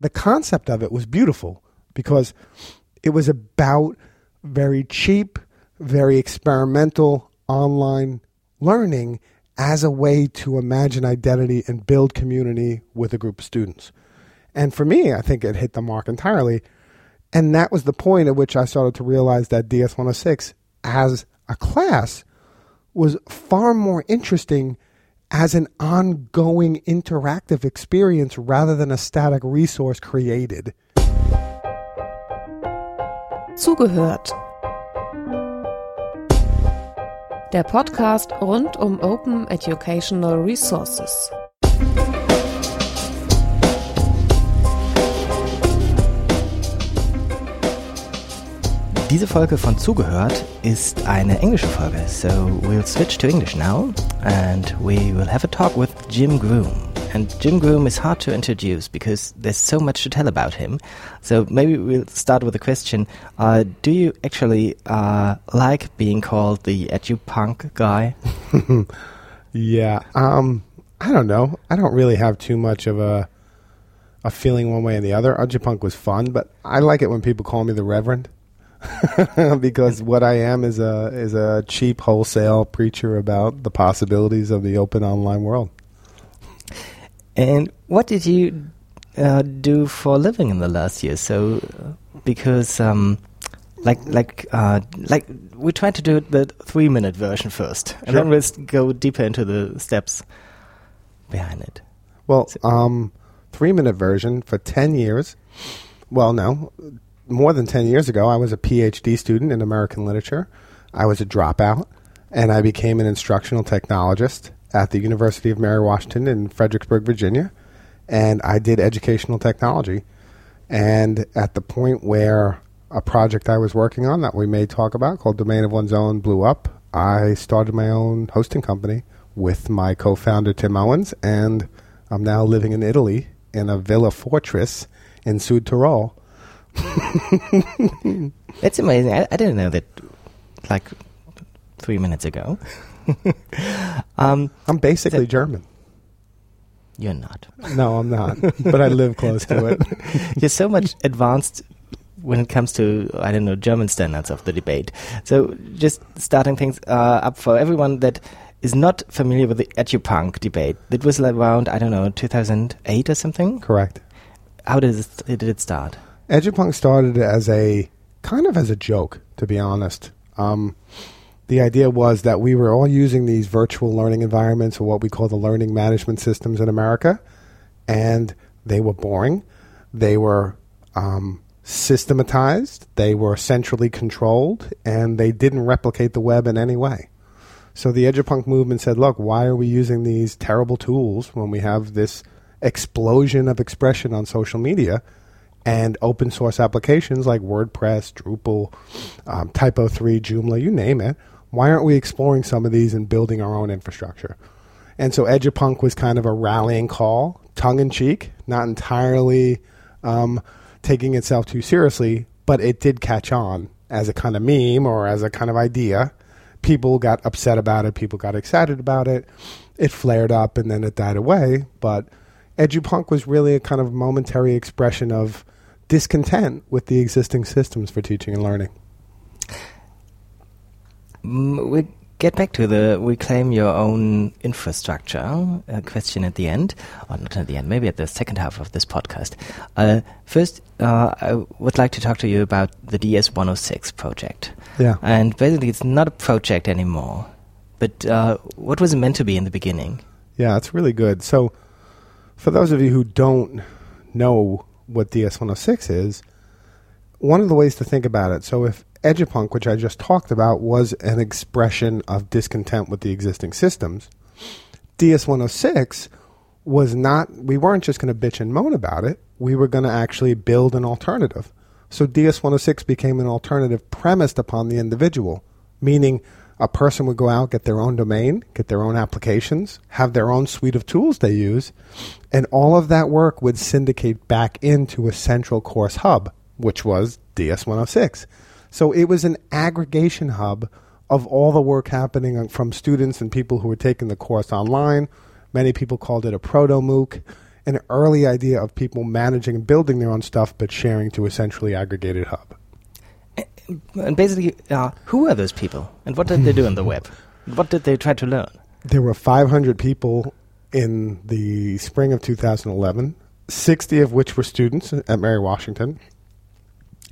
the concept of it was beautiful because it was about very cheap, very experimental online learning as a way to imagine identity and build community with a group of students. And for me, I think it hit the mark entirely. And that was the point at which I started to realize that DS 106 as a class was far more interesting as an ongoing interactive experience rather than a static resource created. Zugehört. Der Podcast rund um Open Educational Resources. Diese Folge von Zugehört ist eine englische Folge, so we'll switch to English now and we will have a talk with Jim Groom. And Jim Groom is hard to introduce because there's so much to tell about him. So maybe we'll start with a question. Uh, do you actually uh, like being called the edupunk guy? yeah. Um, I don't know. I don't really have too much of a a feeling one way or the other. Edupunk was fun, but I like it when people call me the Reverend. because what I am is a is a cheap wholesale preacher about the possibilities of the open online world. And what did you uh, do for a living in the last year? So, uh, because um, like like uh, like we tried to do the three minute version first, and Sure. then we'll go deeper into the steps behind it. Well, um, three minute version for 10 years. Well, no, more than 10 years ago, I was a PhD student in American literature. I was a dropout, and I became an instructional technologist at the University of Mary Washington in Fredericksburg, Virginia. And I did educational technology. And at the point where a project I was working on that we may talk about called Domain of One's Own blew up, I started my own hosting company with my co founder, Tim Owens. And I'm now living in Italy in a villa fortress in Sud Tirol. It's amazing. I, I didn't know that. Like three minutes ago. um, I'm basically German. you're not. No, I'm not, but I live close to it. You're so much advanced when it comes to I don't know German standards of the debate. So just starting things uh, up for everyone that is not familiar with the edupunk debate. It was around I don't know 2008 or something. Correct. How did it, did it start? Edupunk started as a kind of as a joke, to be honest. Um, the idea was that we were all using these virtual learning environments, or what we call the learning management systems in America, and they were boring. They were um, systematized. They were centrally controlled, and they didn't replicate the web in any way. So the Edupunk movement said, look, why are we using these terrible tools when we have this explosion of expression on social media and open source applications like WordPress, Drupal, um, Typo3, Joomla, you name it? Why aren't we exploring some of these and building our own infrastructure? And so Edupunk was kind of a rallying call, tongue in cheek, not entirely um, taking itself too seriously, but it did catch on as a kind of meme or as a kind of idea. People got upset about it, people got excited about it. It flared up and then it died away. But Edupunk was really a kind of momentary expression of discontent with the existing systems for teaching and learning. Mm, we get back to the reclaim your own infrastructure uh, question at the end, or not at the end, maybe at the second half of this podcast. Uh, first, uh, I would like to talk to you about the DS 106 project. Yeah. And basically, it's not a project anymore. But uh, what was it meant to be in the beginning? Yeah, it's really good. So, for those of you who don't know what DS 106 is, one of the ways to think about it so, if Edupunk, which I just talked about, was an expression of discontent with the existing systems, DS 106 was not, we weren't just going to bitch and moan about it, we were going to actually build an alternative. So, DS 106 became an alternative premised upon the individual, meaning a person would go out, get their own domain, get their own applications, have their own suite of tools they use, and all of that work would syndicate back into a central course hub, which was DS 106. So it was an aggregation hub of all the work happening from students and people who were taking the course online. Many people called it a proto MOOC. an early idea of people managing and building their own stuff but sharing to a centrally aggregated hub. And basically, uh, who are those people, and what did they do on the web? What did they try to learn? There were 500 people in the spring of 2011, 60 of which were students at Mary Washington,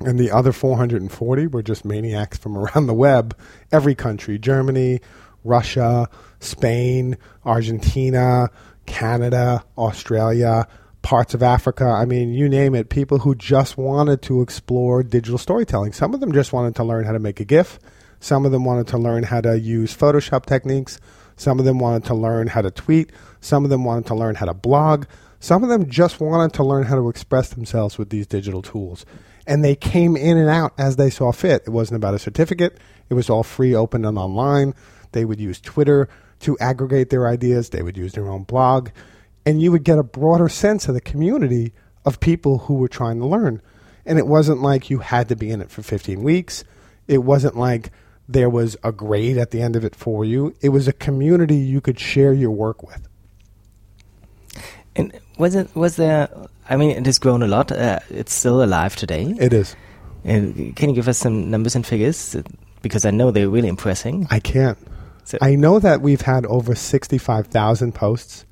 and the other 440 were just maniacs from around the web, every country Germany, Russia, Spain, Argentina, Canada, Australia, parts of Africa. I mean, you name it, people who just wanted to explore digital storytelling. Some of them just wanted to learn how to make a GIF. Some of them wanted to learn how to use Photoshop techniques. Some of them wanted to learn how to tweet. Some of them wanted to learn how to blog. Some of them just wanted to learn how to express themselves with these digital tools. And they came in and out as they saw fit. It wasn't about a certificate, it was all free, open, and online. They would use Twitter to aggregate their ideas, they would use their own blog. And you would get a broader sense of the community of people who were trying to learn. And it wasn't like you had to be in it for 15 weeks. It wasn't like there was a grade at the end of it for you. It was a community you could share your work with. And was it was there? I mean, it has grown a lot. Uh, it's still alive today. It is. Uh, can you give us some numbers and figures? Because I know they're really impressing. I can't. So I know that we've had over sixty-five thousand posts,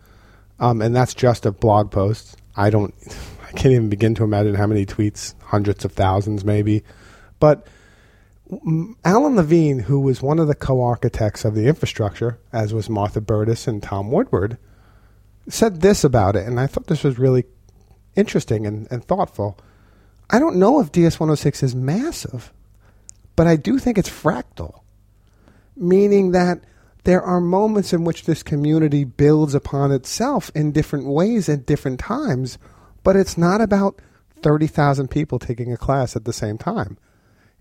um, and that's just of blog posts. I don't. I can't even begin to imagine how many tweets. Hundreds of thousands, maybe. But Alan Levine, who was one of the co-architects of the infrastructure, as was Martha Burtis and Tom Woodward, said this about it, and I thought this was really interesting and, and thoughtful. I don't know if DS 106 is massive, but I do think it's fractal, meaning that there are moments in which this community builds upon itself in different ways at different times, but it's not about 30,000 people taking a class at the same time.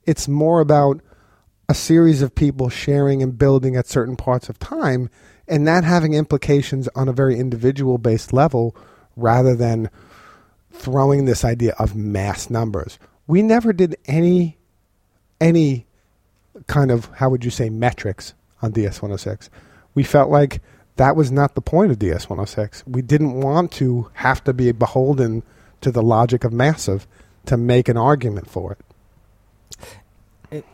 It's more about a series of people sharing and building at certain parts of time and that having implications on a very individual based level rather than throwing this idea of mass numbers. We never did any any kind of how would you say metrics on DS106. We felt like that was not the point of DS106. We didn't want to have to be beholden to the logic of massive to make an argument for it. it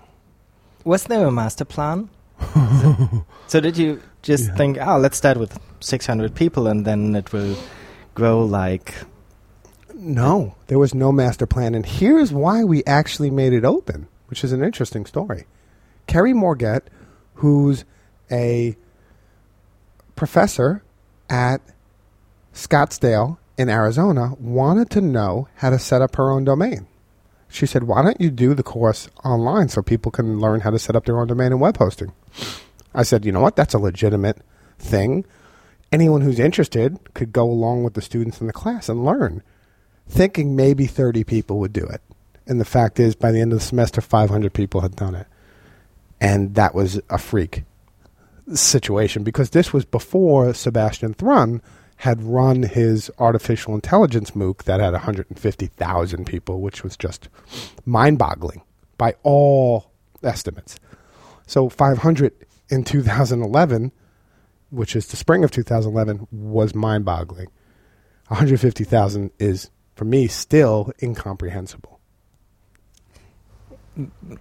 was there a master plan? so, so did you just yeah. think, oh, let's start with 600 people and then it will grow like. No, there was no master plan. And here's why we actually made it open, which is an interesting story. Kerry Morgett, who's a professor at Scottsdale in Arizona, wanted to know how to set up her own domain. She said, Why don't you do the course online so people can learn how to set up their own domain and web hosting? I said, you know what? That's a legitimate thing. Anyone who's interested could go along with the students in the class and learn, thinking maybe 30 people would do it. And the fact is, by the end of the semester, 500 people had done it. And that was a freak situation because this was before Sebastian Thrun had run his artificial intelligence MOOC that had 150,000 people, which was just mind boggling by all estimates. So 500 in 2011, which is the spring of 2011, was mind boggling. 150,000 is, for me, still incomprehensible.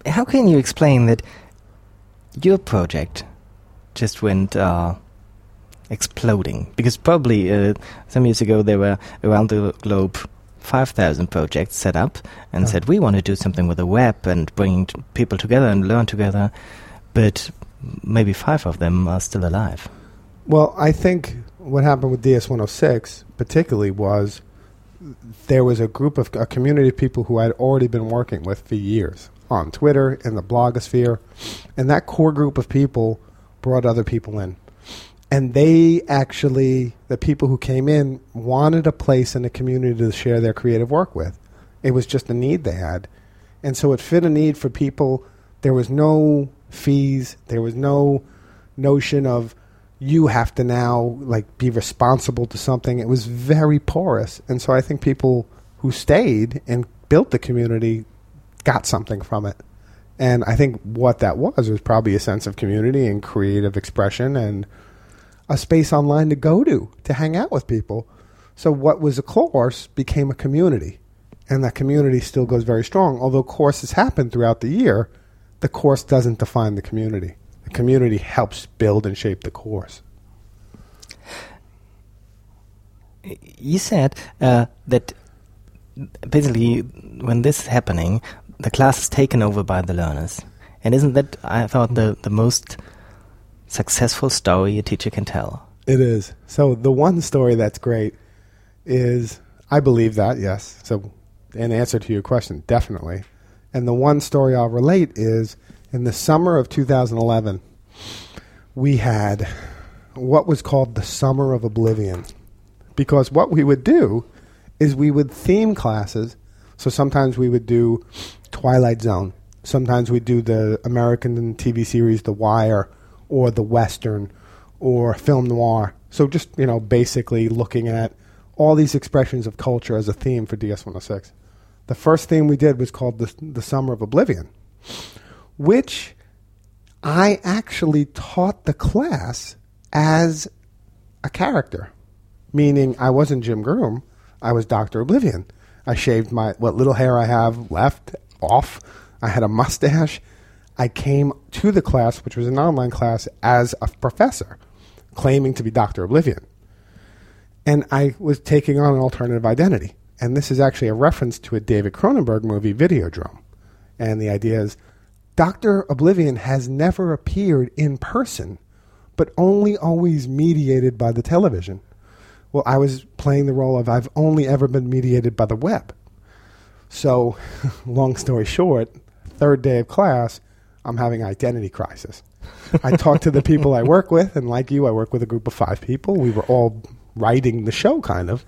How can you explain that your project just went uh, exploding? Because probably uh, some years ago there were around the globe 5,000 projects set up and oh. said, we want to do something with the web and bring people together and learn together. But maybe five of them are still alive. Well, I think what happened with DS 106 particularly was there was a group of a community of people who I'd already been working with for years on Twitter in the blogosphere, and that core group of people brought other people in. And they actually, the people who came in, wanted a place in the community to share their creative work with. It was just a need they had. And so it fit a need for people. There was no fees. There was no notion of you have to now like be responsible to something. It was very porous, and so I think people who stayed and built the community got something from it. And I think what that was was probably a sense of community and creative expression and a space online to go to to hang out with people. So what was a course became a community, and that community still goes very strong. Although courses happen throughout the year, the course doesn't define the community. The community helps build and shape the course. You said uh, that basically when this is happening, the class is taken over by the learners. And isn't that, I thought, the, the most successful story a teacher can tell? It is. So the one story that's great is I believe that, yes. So in answer to your question, definitely. And the one story I'll relate is in the summer of 2011, we had what was called the Summer of Oblivion. Because what we would do is we would theme classes. So sometimes we would do Twilight Zone. Sometimes we do the American TV series The Wire or the Western or film noir. So just, you know, basically looking at all these expressions of culture as a theme for DS106. The first theme we did was called the, the Summer of Oblivion, which I actually taught the class as a character, meaning I wasn't Jim Groom, I was Dr. Oblivion. I shaved my what little hair I have left off. I had a mustache. I came to the class, which was an online class, as a professor, claiming to be Dr. Oblivion. And I was taking on an alternative identity. And this is actually a reference to a David Cronenberg movie, Videodrome. And the idea is Dr. Oblivion has never appeared in person, but only always mediated by the television. Well, I was playing the role of I've only ever been mediated by the web. So, long story short, third day of class, I'm having identity crisis. I talk to the people I work with, and like you, I work with a group of five people. We were all writing the show, kind of.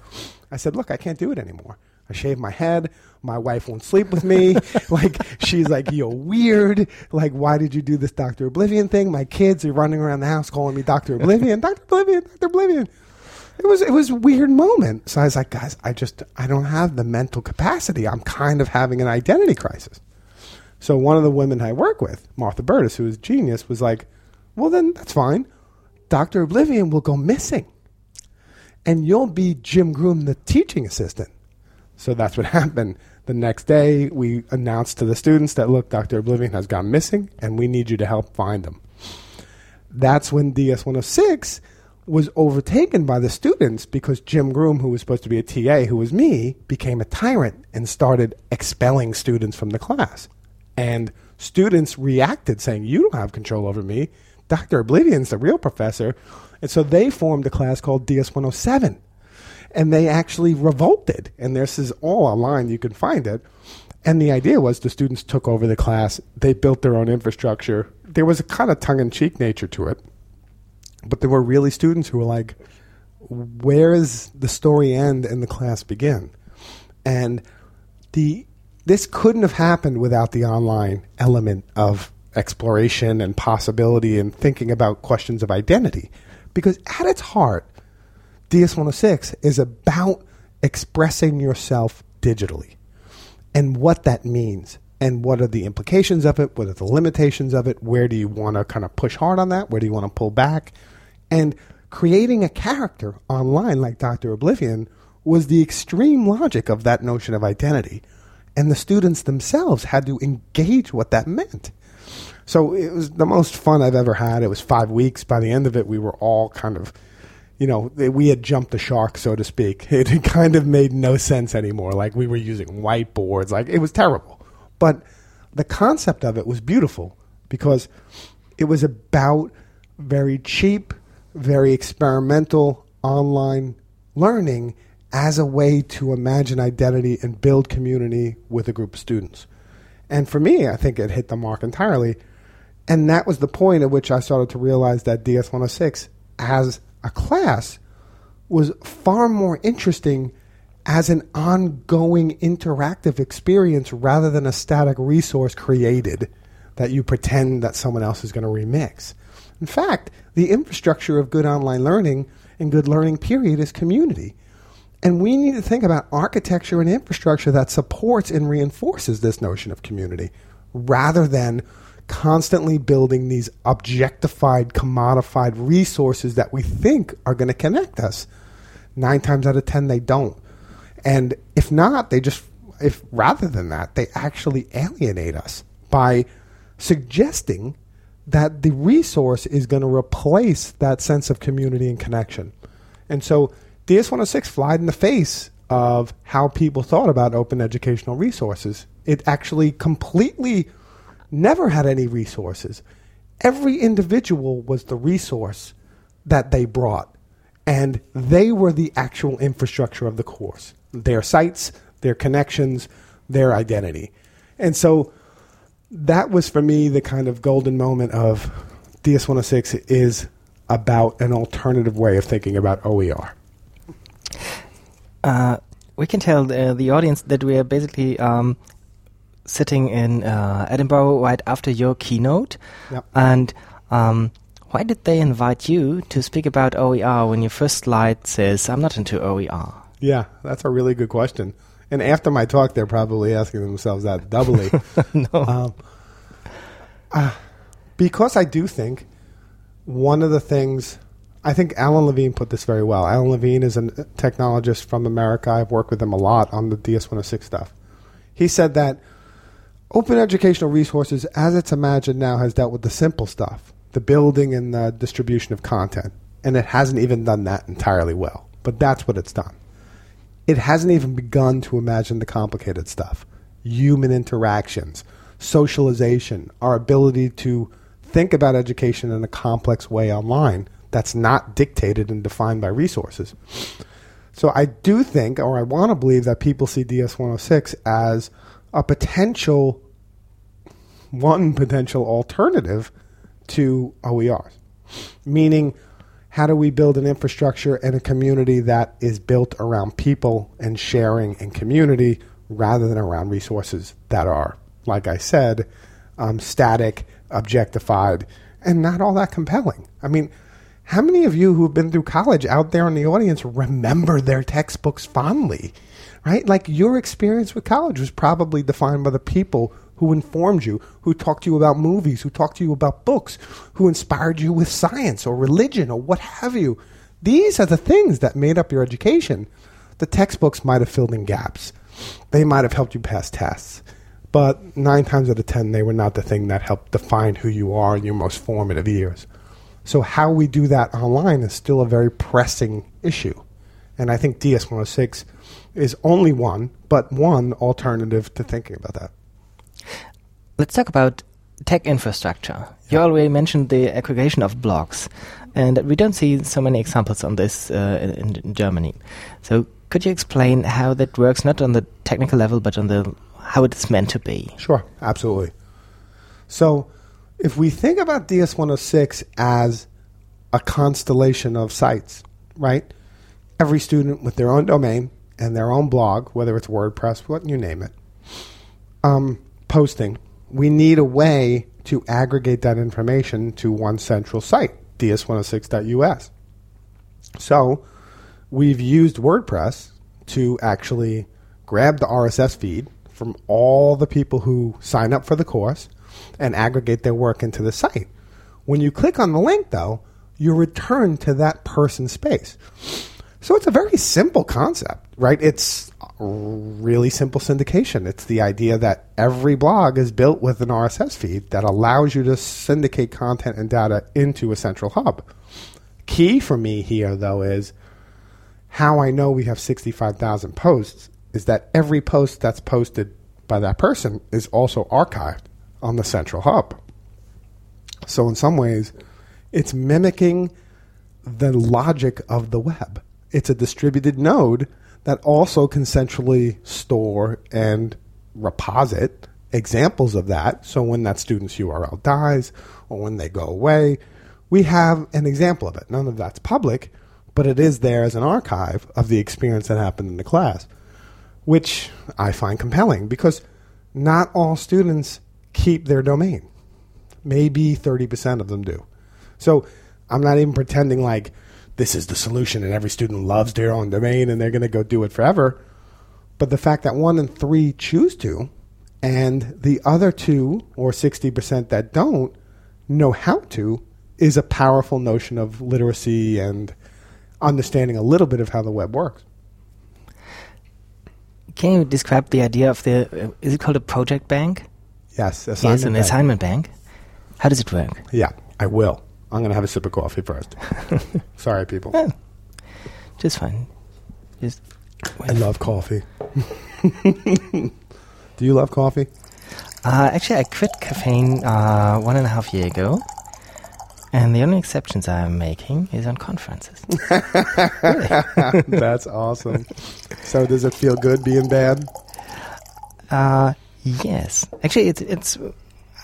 I said, Look, I can't do it anymore. I shave my head. My wife won't sleep with me. like, she's like, You're weird. Like, why did you do this Dr. Oblivion thing? My kids are running around the house calling me Dr. Oblivion, Dr. Oblivion, Dr. Oblivion. It was it was a weird moment. So I was like, guys, I just I don't have the mental capacity. I'm kind of having an identity crisis. So one of the women I work with, Martha Burtis, who is a genius, was like, Well then that's fine. Dr. Oblivion will go missing and you'll be Jim Groom, the teaching assistant. So that's what happened. The next day, we announced to the students that, look, Dr. Oblivion has gone missing, and we need you to help find him. That's when DS 106 was overtaken by the students because Jim Groom, who was supposed to be a TA, who was me, became a tyrant and started expelling students from the class. And students reacted saying, You don't have control over me. Dr. Oblivion's the real professor. And so they formed a class called DS 107. And they actually revolted. And this is all online, you can find it. And the idea was the students took over the class, they built their own infrastructure. There was a kind of tongue in cheek nature to it. But there were really students who were like, where is the story end and the class begin? And the this couldn't have happened without the online element of exploration and possibility and thinking about questions of identity. Because at its heart, DS106 is about expressing yourself digitally and what that means and what are the implications of it, what are the limitations of it, where do you want to kind of push hard on that, where do you want to pull back. And creating a character online like Dr. Oblivion was the extreme logic of that notion of identity. And the students themselves had to engage what that meant. So it was the most fun I've ever had. It was five weeks. By the end of it, we were all kind of, you know, we had jumped the shark, so to speak. It kind of made no sense anymore. Like we were using whiteboards. Like it was terrible. But the concept of it was beautiful because it was about very cheap, very experimental online learning as a way to imagine identity and build community with a group of students. And for me, I think it hit the mark entirely and that was the point at which I started to realize that DS 106 as a class was far more interesting as an ongoing interactive experience rather than a static resource created that you pretend that someone else is going to remix. In fact, the infrastructure of good online learning and good learning period is community. And we need to think about architecture and infrastructure that supports and reinforces this notion of community rather than constantly building these objectified, commodified resources that we think are going to connect us. Nine times out of ten, they don't. And if not, they just, if rather than that, they actually alienate us by suggesting that the resource is going to replace that sense of community and connection. And so DS106 flied in the face of how people thought about open educational resources. It actually completely never had any resources. Every individual was the resource that they brought, and they were the actual infrastructure of the course their sites, their connections, their identity. And so that was for me the kind of golden moment of DS106 is about an alternative way of thinking about OER. Uh, we can tell the, the, audience that we are basically um, sitting in uh, Edinburgh right after your keynote. Yep. And um, why did they invite you to speak about OER when your first slide says, I'm not into OER? Yeah, that's a really good question. And after my talk, they're probably asking themselves that doubly. no. Um, uh, because I do think one of the things, I think Alan Levine put this very well. Alan Levine is a technologist from America. I've worked with him a lot on the DS106 stuff. He said that open educational resources, as it's imagined now, has dealt with the simple stuff, the building and the distribution of content. And it hasn't even done that entirely well. But that's what it's done. It hasn't even begun to imagine the complicated stuff human interactions, socialization, our ability to think about education in a complex way online that's not dictated and defined by resources. So I do think, or I want to believe, that people see DS 106 as a potential, one potential alternative to OERs. Meaning, how do we build an infrastructure and a community that is built around people and sharing and community rather than around resources that are, like I said, um, static, objectified, and not all that compelling? I mean, how many of you who've been through college out there in the audience remember their textbooks fondly? Right? Like your experience with college was probably defined by the people who informed you, who talked to you about movies, who talked to you about books, who inspired you with science or religion or what have you. These are the things that made up your education. The textbooks might have filled in gaps. They might have helped you pass tests. But nine times out of ten, they were not the thing that helped define who you are in your most formative years. So, how we do that online is still a very pressing issue. And I think DS 106 is only one, but one alternative to thinking about that. Let's talk about tech infrastructure. You already mentioned the aggregation of blogs, and we don't see so many examples on this uh, in, in, Germany. So, could you explain how that works, not on the technical level, but on the how it is meant to be? Sure, absolutely. So, if we think about DS106 as a constellation of sites, right? Every student with their own domain and their own blog, whether it's WordPress, what you name it, um, posting we need a way to aggregate that information to one central site, ds106.us. So we've used WordPress to actually grab the RSS feed from all the people who sign up for the course and aggregate their work into the site. When you click on the link, though, you return to that person's space. So it's a very simple concept, right? It's really simple syndication. It's the idea that every blog is built with an RSS feed that allows you to syndicate content and data into a central hub. Key for me here, though, is how I know we have 65,000 posts is that every post that's posted by that person is also archived on the central hub. So, in some ways, it's mimicking the logic of the web. It's a distributed node that also can centrally store and reposit examples of that. So when that student's URL dies or when they go away, we have an example of it. None of that's public, but it is there as an archive of the experience that happened in the class, which I find compelling because not all students keep their domain. Maybe 30% of them do. So I'm not even pretending like this is the solution and every student loves their own domain and they're going to go do it forever. But the fact that one in three choose to and the other two or 60% that don't know how to is a powerful notion of literacy and understanding a little bit of how the web works. Can you describe the idea of the? Uh, is it called a project bank? Yes, yes, an bank. assignment bank. How does it work? Yeah, I will. I'm going to have a sip of coffee first. Sorry, people. Yeah. Just fine. Just. I love coffee. Do you love coffee? Uh, actually, I quit caffeine uh, one and a half year ago, and the only exceptions I'm making is on conferences. That's awesome. So, does it feel good being bad? Uh, yes, actually, it's it's.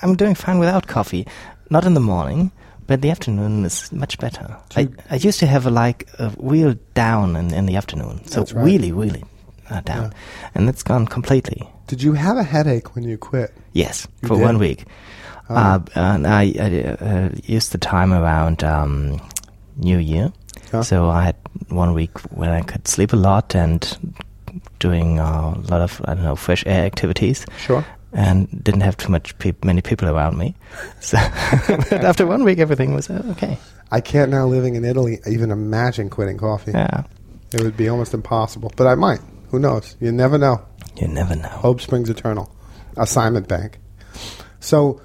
I'm doing fine without coffee. Not in the morning, but the afternoon is much better. I, I used to have a, like a real down in, in the afternoon, so right. really, really uh, down, and it's gone completely. Did you have a headache when you quit? Yes, You for did? one week. Oh. Uh, and I, I uh, used the time around um, New Year. Yeah. So I had one week when I could sleep a lot and doing uh, a lot of, I don't know, fresh air activities Sure. And didn't have too much peop many people around me. So but after one week, everything was uh, okay. I can't now living in Italy even imagine quitting coffee. Yeah, It would be almost impossible, but I might. Who knows? You never know. you never know. Hope springs eternal. Assignment Bank. So,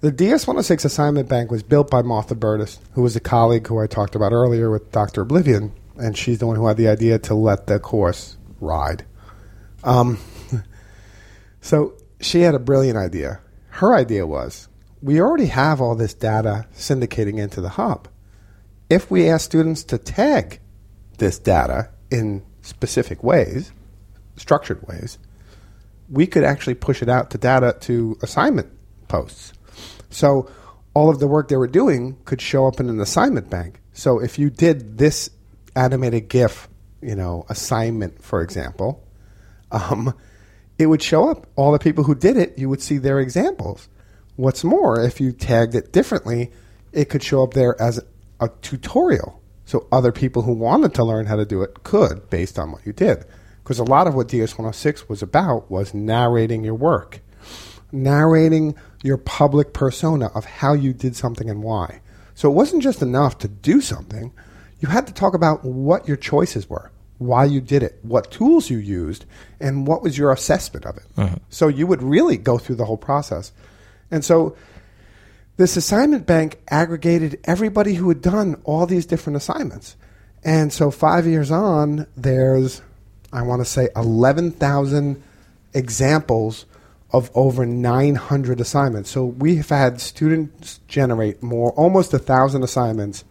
the DS-106 Assignment Bank was built by Martha Burtis, who was a colleague who I talked about earlier with Dr. Oblivion, and she's the one who had the idea to let the course ride. Um, so, she had a brilliant idea. Her idea was, we already have all this data syndicating into the hub. If we ask students to tag this data in specific ways, structured ways, we could actually push it out to data to assignment posts. So all of the work they were doing could show up in an assignment bank. So if you did this animated GIF, you know, assignment, for example, um, it would show up. All the people who did it, you would see their examples. What's more, if you tagged it differently, it could show up there as a tutorial. So other people who wanted to learn how to do it could based on what you did. Because a lot of what DS106 was about was narrating your work, narrating your public persona of how you did something and why. So it wasn't just enough to do something, you had to talk about what your choices were, why you did it, what tools you used, and what was your assessment of it. Uh-huh. So you would really go through the whole process. And so this assignment bank aggregated everybody who had done all these different assignments. And so five years on, there's, I want to say, 11,000 examples of over 900 assignments. So we've had students generate more, almost a thousand assignments,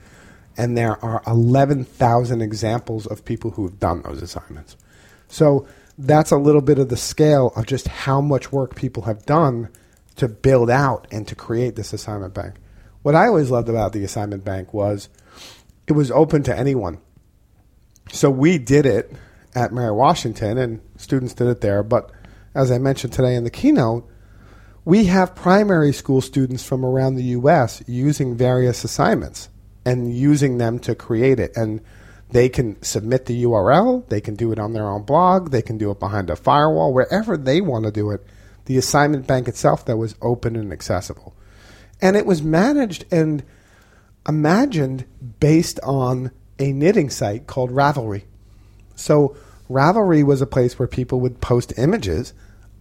and there are 11,000 examples of people who have done those assignments. So that's a little bit of the scale of just how much work people have done to build out and to create this assignment bank. What I always loved about the assignment bank was it was open to anyone. So we did it at Mary Washington, and students did it there. But as I mentioned today in the keynote, we have primary school students from around the U.S. using various assignments and using them to create it. And they can submit the URL, they can do it on their own blog, they can do it behind a firewall, wherever they want to do it. The assignment bank itself that was open and accessible. And it was managed and imagined based on a knitting site called Ravelry. So Ravelry was a place where people would post images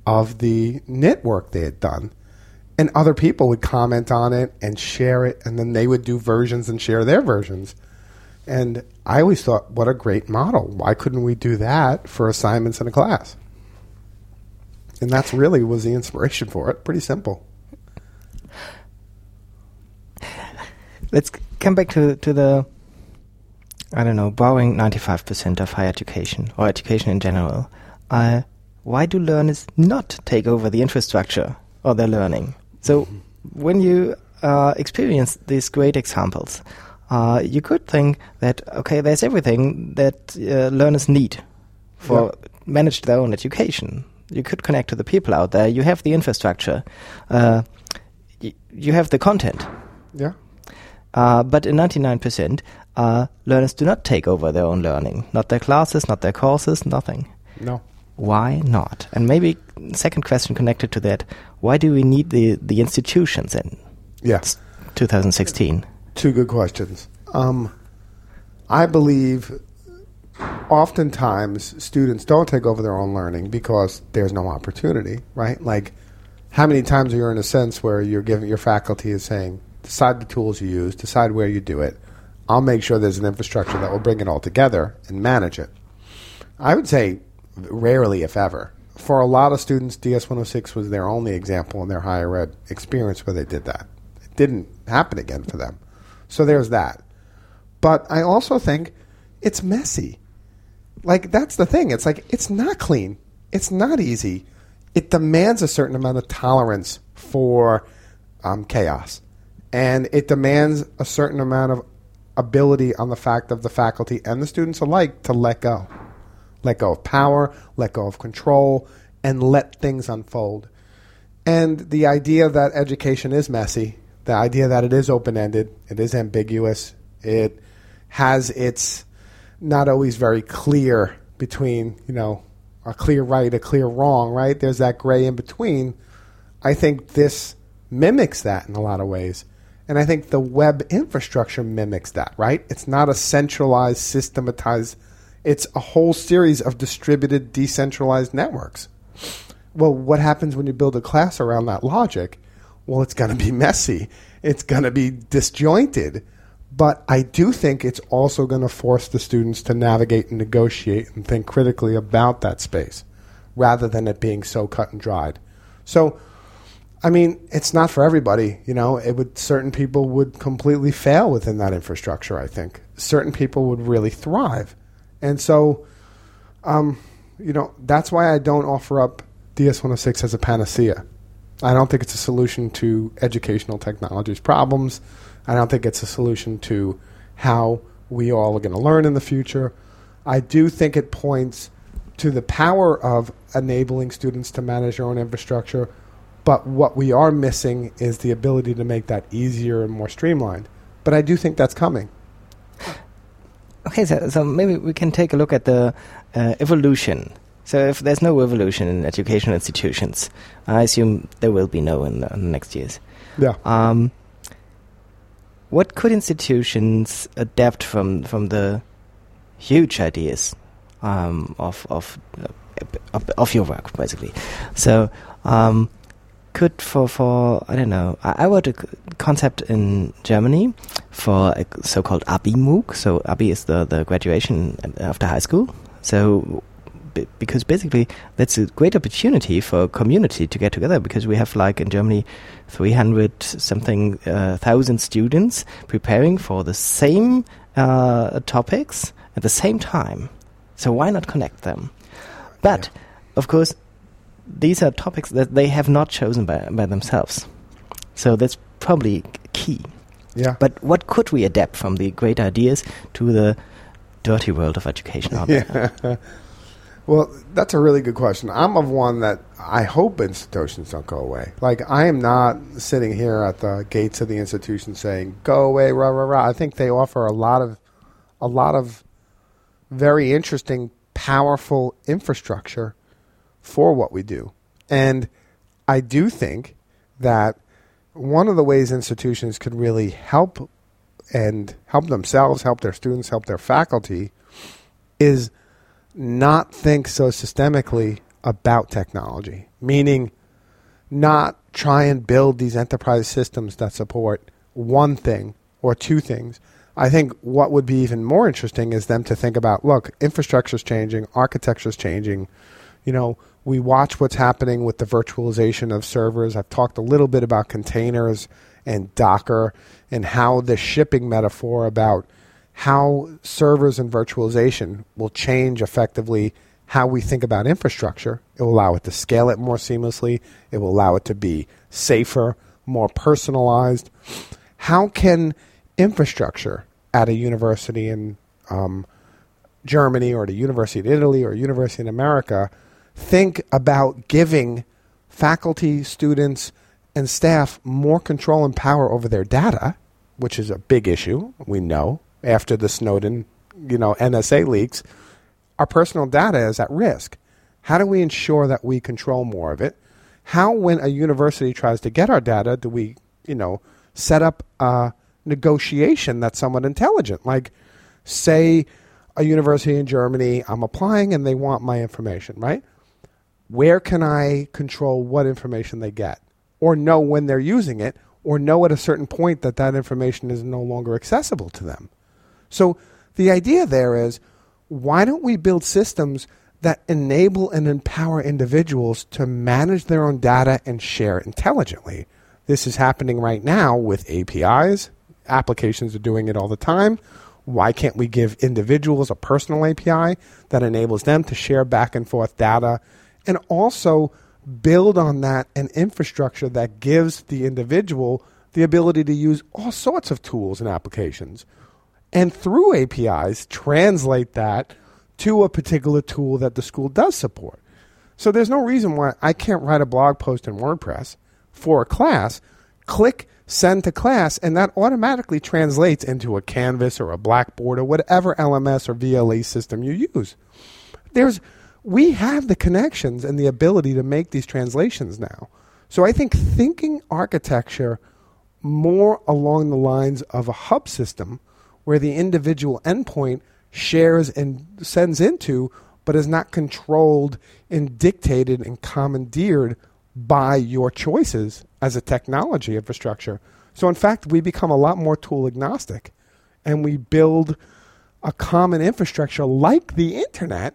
of the knit work they had done, and other people would comment on it and share it, and then they would do versions and share their versions. And I always thought, what a great model. Why couldn't we do that for assignments in a class? And that's really was the inspiration for it. Pretty simple. Let's come back to to the I don't know, borrowing ninety five percent of higher education or education in general. Uh, why do learners not take over the infrastructure or their learning? So when you uh, experience these great examples, uh, you could think that okay, there's everything that uh, learners need for manage their own education. You could connect to the people out there. You have the infrastructure. Uh, y- you have the content. Yeah. Uh, but in 99%, uh, learners do not take over their own learning. Not their classes, not their courses, nothing. No. Why not? And maybe second question connected to that: Why do we need the the institutions in Yes. 2016? Two good questions. Um, I believe oftentimes students don't take over their own learning because there's no opportunity, right? Like, how many times are you in a sense where you're giving your faculty is saying, decide the tools you use, decide where you do it. I'll make sure there's an infrastructure that will bring it all together and manage it. I would say rarely, if ever. For a lot of students, DS 106 was their only example in their higher ed experience where they did that. It didn't happen again for them. So there's that. But I also think it's messy. Like, that's the thing. It's like, it's not clean, it's not easy. It demands a certain amount of tolerance for um, chaos. And it demands a certain amount of ability on the fact of the faculty and the students alike to let go. Let go of power, let go of control, and let things unfold. And the idea that education is messy, the idea that it is open ended, it is ambiguous, it has its not always very clear between, you know, a clear right, a clear wrong, right? There's that gray in between. I think this mimics that in a lot of ways. And I think the web infrastructure mimics that, right? It's not a centralized, systematized, it's a whole series of distributed, decentralized networks. Well, what happens when you build a class around that logic? Well, it's going to be messy, it's going to be disjointed. But I do think it's also going to force the students to navigate and negotiate and think critically about that space rather than it being so cut and dried. So, I mean, it's not for everybody. You know, it would certain people would completely fail within that infrastructure. I think certain people would really thrive, and so, um, you know, that's why I don't offer up DS106 as a panacea. I don't think it's a solution to educational technologies problems. I don't think it's a solution to how we all are going to learn in the future. I do think it points to the power of enabling students to manage their own infrastructure, but what we are missing is the ability to make that easier and more streamlined. But I do think that's coming. Okay, so, so maybe we can take a look at the uh, evolution. So, if there's no evolution in educational institutions, I assume there will be no in the, in the next years. Yeah. Um, what could institutions adapt from from the huge ideas um, of of, of of your work, basically? So, um, could for for I don't know. I, I wrote a concept in Germany for a so-called Abi MOOC. So Abi is the the graduation after high school. So because basically that's a great opportunity for a community to get together because we have like in Germany 300 something uh, thousand students preparing for the same uh, topics at the same time. So why not connect them? But yeah. of course, these are topics that they have not chosen by, by themselves. So that's probably key. Yeah. But what could we adapt from the great ideas to the dirty world of education yeah. Well, that's a really good question. I'm of one that I hope institutions don't go away. Like I am not sitting here at the gates of the institution saying "Go away, rah rah rah." I think they offer a lot of, a lot of, very interesting, powerful infrastructure for what we do, and I do think that one of the ways institutions could really help and help themselves, help their students, help their faculty, is not think so systemically about technology, meaning not try and build these enterprise systems that support one thing or two things. I think what would be even more interesting is them to think about look, infrastructure is changing, architecture is changing. You know, we watch what's happening with the virtualization of servers. I've talked a little bit about containers and Docker and how the shipping metaphor about how servers and virtualization will change effectively how we think about infrastructure. It will allow it to scale it more seamlessly. It will allow it to be safer, more personalized. How can infrastructure at a university in um, Germany or at a university in Italy or a university in America think about giving faculty, students, and staff more control and power over their data, which is a big issue, we know after the Snowden, you know, NSA leaks, our personal data is at risk. How do we ensure that we control more of it? How, when a university tries to get our data, do we, you know, set up a negotiation that's somewhat intelligent? Like, say a university in Germany, I'm applying and they want my information, right? Where can I control what information they get or know when they're using it or know at a certain point that that information is no longer accessible to them? So the idea there is why don't we build systems that enable and empower individuals to manage their own data and share intelligently? This is happening right now with APIs. Applications are doing it all the time. Why can't we give individuals a personal API that enables them to share back and forth data and also build on that an infrastructure that gives the individual the ability to use all sorts of tools and applications? And through APIs, translate that to a particular tool that the school does support. So there's no reason why I can't write a blog post in WordPress for a class, click send to class, and that automatically translates into a Canvas or a Blackboard or whatever LMS or VLE system you use. There's we have the connections and the ability to make these translations now. So I think thinking architecture more along the lines of a hub system where the individual endpoint shares and sends into, but is not controlled and dictated and commandeered by your choices as a technology infrastructure. So, in fact, we become a lot more tool agnostic and we build a common infrastructure like the internet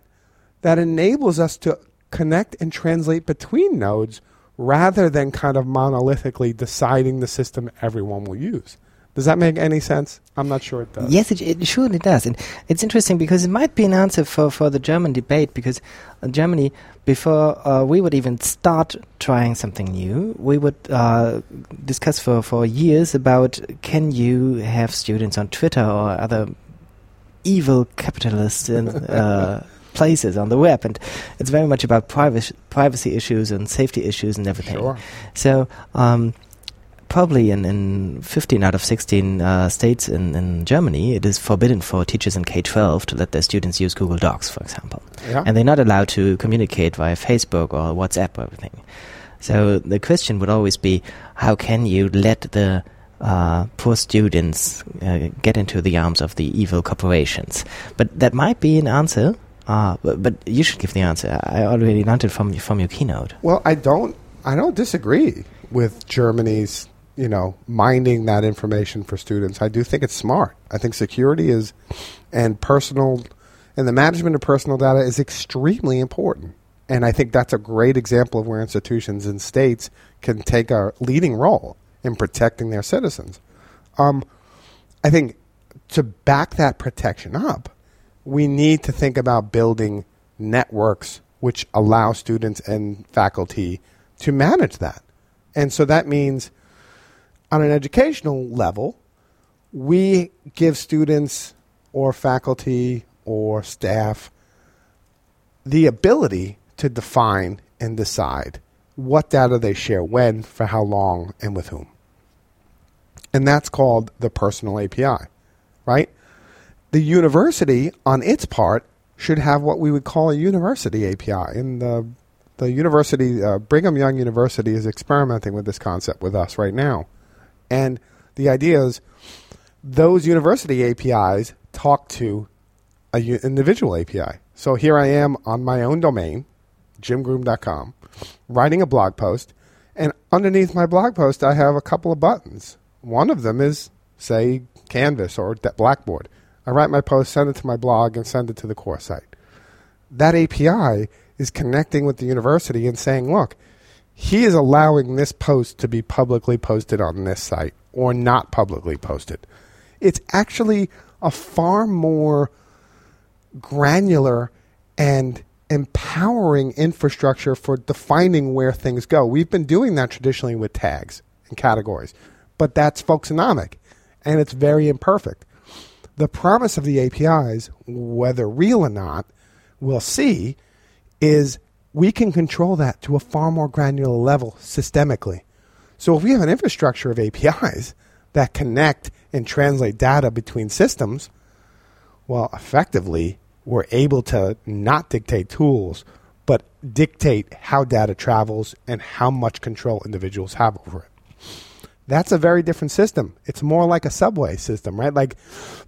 that enables us to connect and translate between nodes rather than kind of monolithically deciding the system everyone will use. Does that make any sense? I'm not sure it does. Yes, it, it surely does. And it's interesting because it might be an answer for, for the German debate because Germany, before uh, we would even start trying something new, we would uh, discuss for, for years about can you have students on Twitter or other evil capitalist in, uh, places on the web. And it's very much about privacy, privacy issues and safety issues and everything. Sure. So, um, probably in, in 15 out of 16 uh, states in, in Germany, it is forbidden for teachers in K 12 to let their students use Google Docs, for example. Yeah. And they're not allowed to communicate via Facebook or WhatsApp or everything. So the question would always be how can you let the uh, poor students uh, get into the arms of the evil corporations? But that might be an answer. Uh, but, but you should give the answer. I already learned it from from your keynote. Well, I don't. I don't disagree with Germany's you know, mining that information for students. I do think it's smart. I think security is and personal and the management of personal data is extremely important. And I think that's a great example of where institutions and states can take a leading role in protecting their citizens. Um, I think to back that protection up, we need to think about building networks which allow students and faculty to manage that. And so that means on an educational level, we give students or faculty or staff the ability to define and decide what data they share when, for how long, and with whom. And that's called the personal API, right? The university, on its part, should have what we would call a university API. And the, the university, uh, Brigham Young University, is experimenting with this concept with us right now. And the idea is those university APIs talk to a u- individual API. So here I am on my own domain, jimgroom.com, writing a blog post, and underneath my blog post, I have a couple of buttons. One of them is, say, Canvas or Blackboard. I write my post, send it to my blog, and send it to the course site. That API is connecting with the university and saying, look, he is allowing this post to be publicly posted on this site or not publicly posted. It's actually a far more granular and empowering infrastructure for defining where things go. We've been doing that traditionally with tags and categories, but that's folksonomic and it's very imperfect. The promise of the APIs, whether real or not, we'll see, is we can control that to a far more granular level systemically. So if we have an infrastructure of APIs that connect and translate data between systems, well, effectively, we're able to not dictate tools, but dictate how data travels and how much control individuals have over it. That's a very different system. It's more like a subway system, right? Like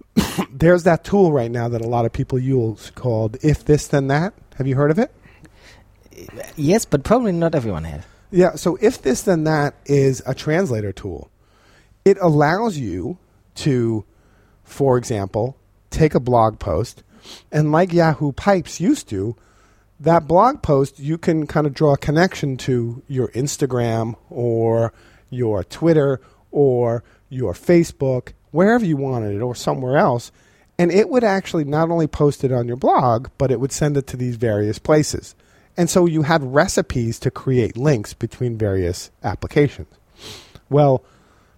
there's that tool right now that a lot of people use called if this then that. Have you heard of it? Yes, but probably not everyone has. Yeah, so if this then that is a translator tool. It allows you to for example, take a blog post and like Yahoo Pipes used to, that blog post you can kind of draw a connection to your Instagram or your Twitter or your Facebook, wherever you wanted it or somewhere else, and it would actually not only post it on your blog, but it would send it to these various places. And so you had recipes to create links between various applications. Well,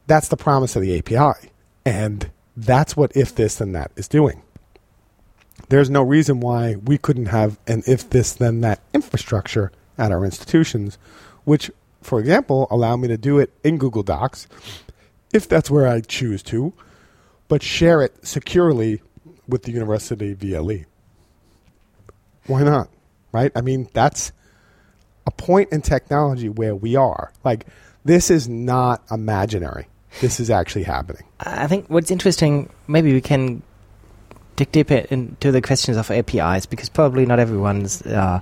that's the promise of the API. And that's what if this then that is doing. There's no reason why we couldn't have an if this then that infrastructure at our institutions, which, for example, allow me to do it in Google Docs if that's where I choose to, but share it securely with the university VLE. Why not? Right? I mean, that's a point in technology where we are. Like, this is not imaginary. This is actually happening. I think what's interesting, maybe we can dig deeper into the questions of APIs because probably not everyone's uh,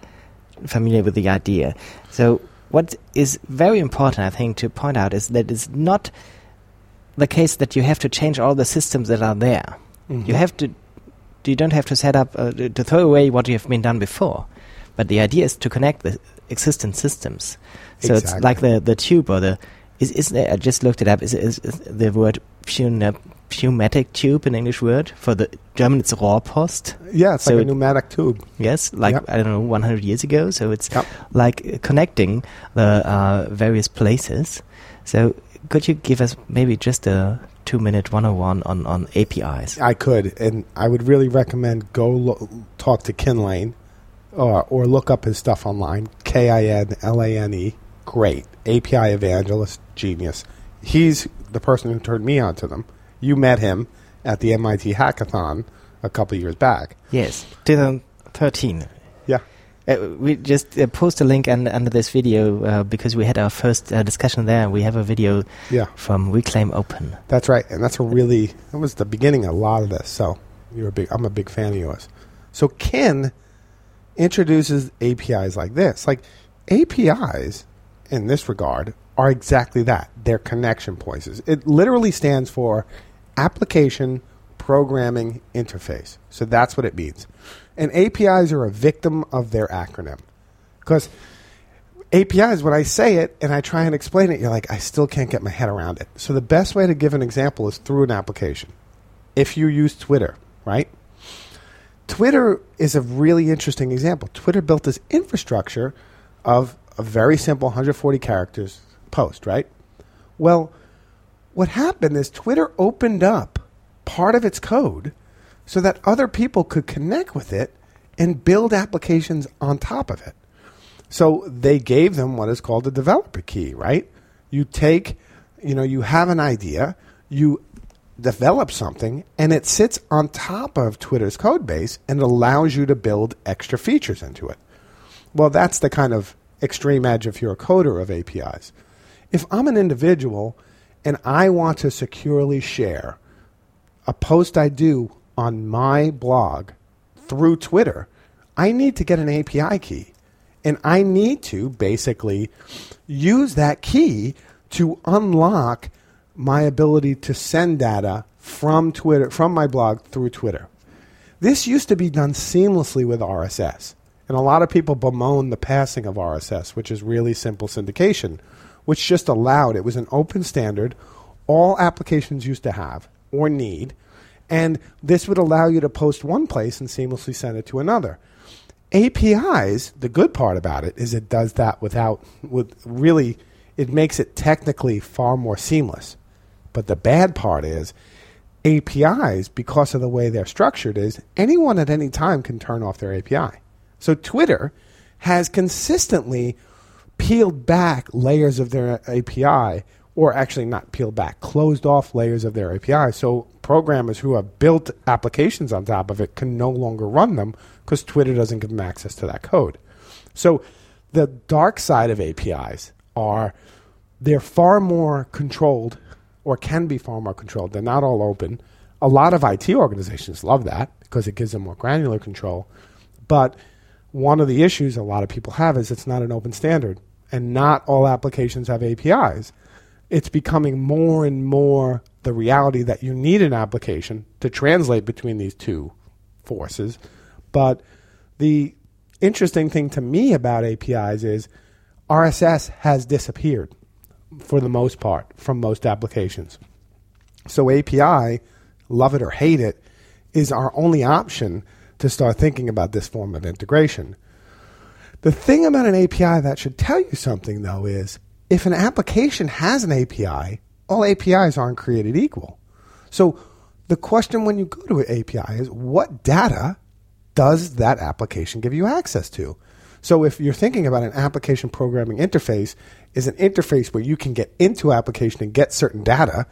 familiar with the idea. So, what is very important, I think, to point out is that it's not the case that you have to change all the systems that are there. Mm-hmm. You have to, you don't have to set up uh, to throw away what you have been done before. But the idea is to connect the existing systems. So exactly. it's like the, the tube or the is is there, I just looked it up. Is, is, is the word pneumatic tube an English word for the German? It's Rohrpost. Yeah, it's so like a pneumatic tube. Yes, like. I don't know, 100 years ago. So it's like connecting the uh, various places. So could you give us maybe just a two minute 101 on, on APIs? I could, and I would really recommend go talk to Kin Lane uh, or look up his stuff online. K I N L A N E. Great API evangelist, genius. He's the person who turned me on to them. You met him at the MIT hackathon a couple years back. Yes, 2013. Yeah. Uh, we just uh, post a link un- under this video uh, because we had our first uh, discussion there. We have a video yeah. from Reclaim Open. That's right, and that's a really that was the beginning of a lot of this. So you're a big. I'm a big fan of yours. So Kin introduces APIs like this. Like APIs in this regard are exactly that. They're connection points. It literally stands for Application Programming Interface. So that's what it means. And APIs are a victim of their acronym. Because APIs, when I say it and I try and explain it, you're like, I still can't get my head around it. So the best way to give an example is through an application. If you use Twitter, right? Twitter is a really interesting example. Twitter built this infrastructure of a very simple 140 characters post, right? Well, what happened is Twitter opened up part of its code so that other people could connect with it and build applications on top of it. So they gave them what is called a developer key, right? You take, you know, you have an idea, you develop something, and it sits on top of Twitter's code base and allows you to build extra features into it. Well, that's the kind of extreme edge if you're a coder of APIs. If I'm an individual and I want to securely share a post I do on my blog through Twitter, I need to get an API key. And I need to basically use that key to unlock my ability to send data from Twitter from my blog through Twitter. This used to be done seamlessly with RSS. And a lot of people bemoan the passing of RSS, which is really simple syndication, which just allowed it was an open standard all applications used to have or need, and this would allow you to post one place and seamlessly send it to another. APIs, the good part about it is it does that without with really it makes it technically far more seamless. But the bad part is APIs, because of the way they're structured, is anyone at any time can turn off their API. So Twitter has consistently peeled back layers of their API, or actually not peeled back, closed off layers of their API. So programmers who have built applications on top of it can no longer run them because Twitter doesn't give them access to that code. So the dark side of APIs are they're far more controlled or can be far more controlled. They're not all open. A lot of IT organizations love that because it gives them more granular control. But one of the issues a lot of people have is it's not an open standard, and not all applications have APIs. It's becoming more and more the reality that you need an application to translate between these two forces. But the interesting thing to me about APIs is RSS has disappeared for the most part from most applications. So API, love it or hate it, is our only option to start thinking about this form of integration. The thing about an API that should tell you something, though, is if an application has an API, all APIs aren't created equal. So the question when you go to an API is what data does that application give you access to? So if you're thinking about an application programming interface is an interface where you can get into application and get certain data,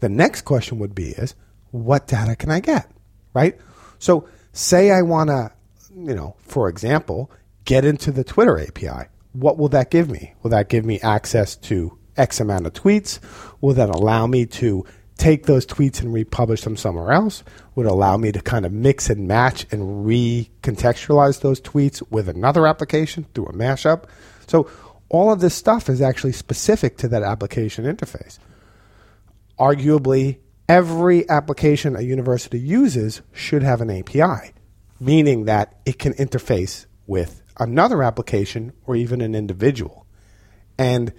the next question would be is what data can I get? Right? So say I want to, you know, for example, get into the Twitter API. What will that give me? Will that give me access to X amount of tweets? Will that allow me to take those tweets and republish them somewhere else? Would allow me to kind of mix and match and recontextualize those tweets with another application through a mashup? So all of this stuff is actually specific to that application interface. Arguably, every application a university uses should have an API, meaning that it can interface with another application or even an individual. And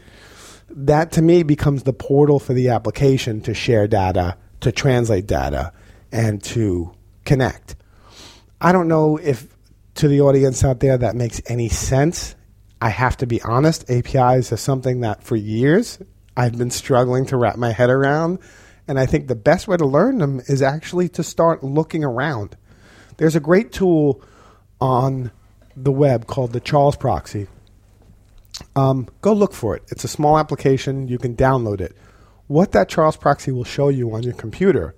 that to me becomes the portal for the application to share data, to translate data, and to connect. I don't know if to the audience out there that makes any sense. I have to be honest, APIs are something that for years I've been struggling to wrap my head around. And I think the best way to learn them is actually to start looking around. There's a great tool on the web called the Charles Proxy. Um, go look for it. It's a small application. You can download it. What that Charles Proxy will show you on your computer,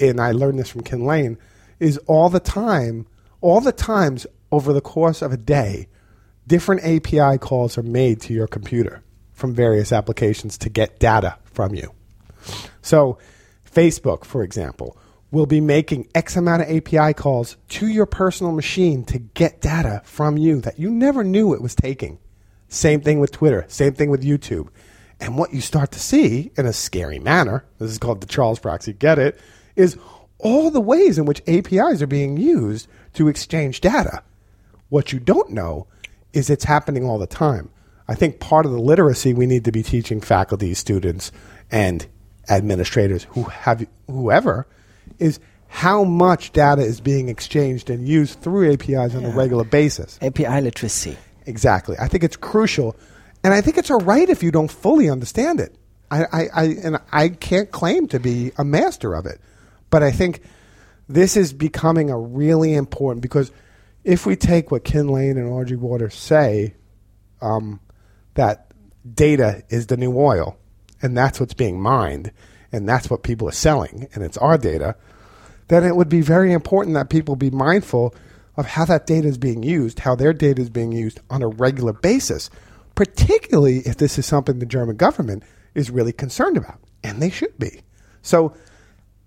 and I learned this from Kin Lane, is all the time, all the times over the course of a day, different API calls are made to your computer from various applications to get data from you. So, Facebook, for example, will be making X amount of API calls to your personal machine to get data from you that you never knew it was taking. Same thing with Twitter, same thing with YouTube. And what you start to see in a scary manner, this is called the Charles proxy, get it, is all the ways in which APIs are being used to exchange data. What you don't know is it's happening all the time. I think part of the literacy we need to be teaching faculty, students, and administrators who have whoever is how much data is being exchanged and used through APIs on a regular basis. API literacy. Exactly. I think it's crucial, and I think it's all right if you don't fully understand it. I, I, I and I can't claim to be a master of it, but I think this is becoming a really important because if we take what Kin Lane and Audrey Watters say, um, that data is the new oil, and that's what's being mined, and that's what people are selling, and it's our data, then it would be very important that people be mindful of how that data is being used, how their data is being used on a regular basis, particularly if this is something the German government is really concerned about, and they should be. So,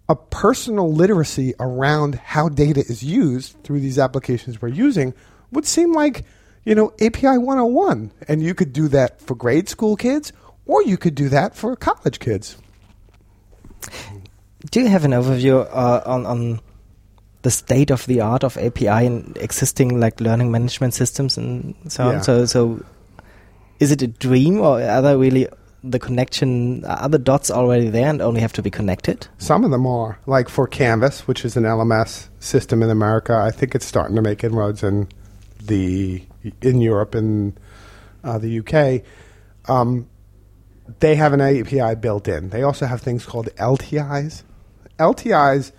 a personal literacy around how data is used through these applications we're using would seem like, you know, API 101. And you could do that for grade school kids, or you could do that for college kids. Do you have an overview uh, on, on the state of the art of API and existing like learning management systems and so Yeah. on? So, so is it a dream, or are there really the connection? Are the dots already there and only have to be connected? Some of them are. Like for Canvas, which is an LMS system in America, I think it's starting to make inroads in the in Europe and uh, the UK. Um, they have an API built in. They also have things called LTIs. LTIs,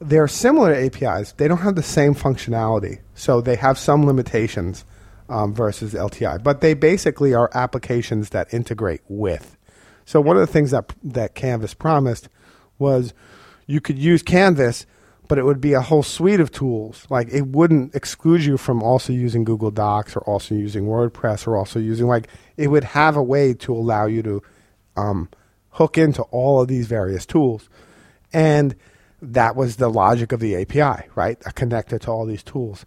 they're similar to APIs. They don't have the same functionality, so they have some limitations um, versus LTI. But they basically are applications that integrate with. So one of the things that that Canvas promised was you could use Canvas, but it would be a whole suite of tools. Like it wouldn't exclude you from also using Google Docs or also using WordPress or also using like it would have a way to allow you to um, hook into all of these various tools, and that was the logic of the API, right? A connector to all these tools.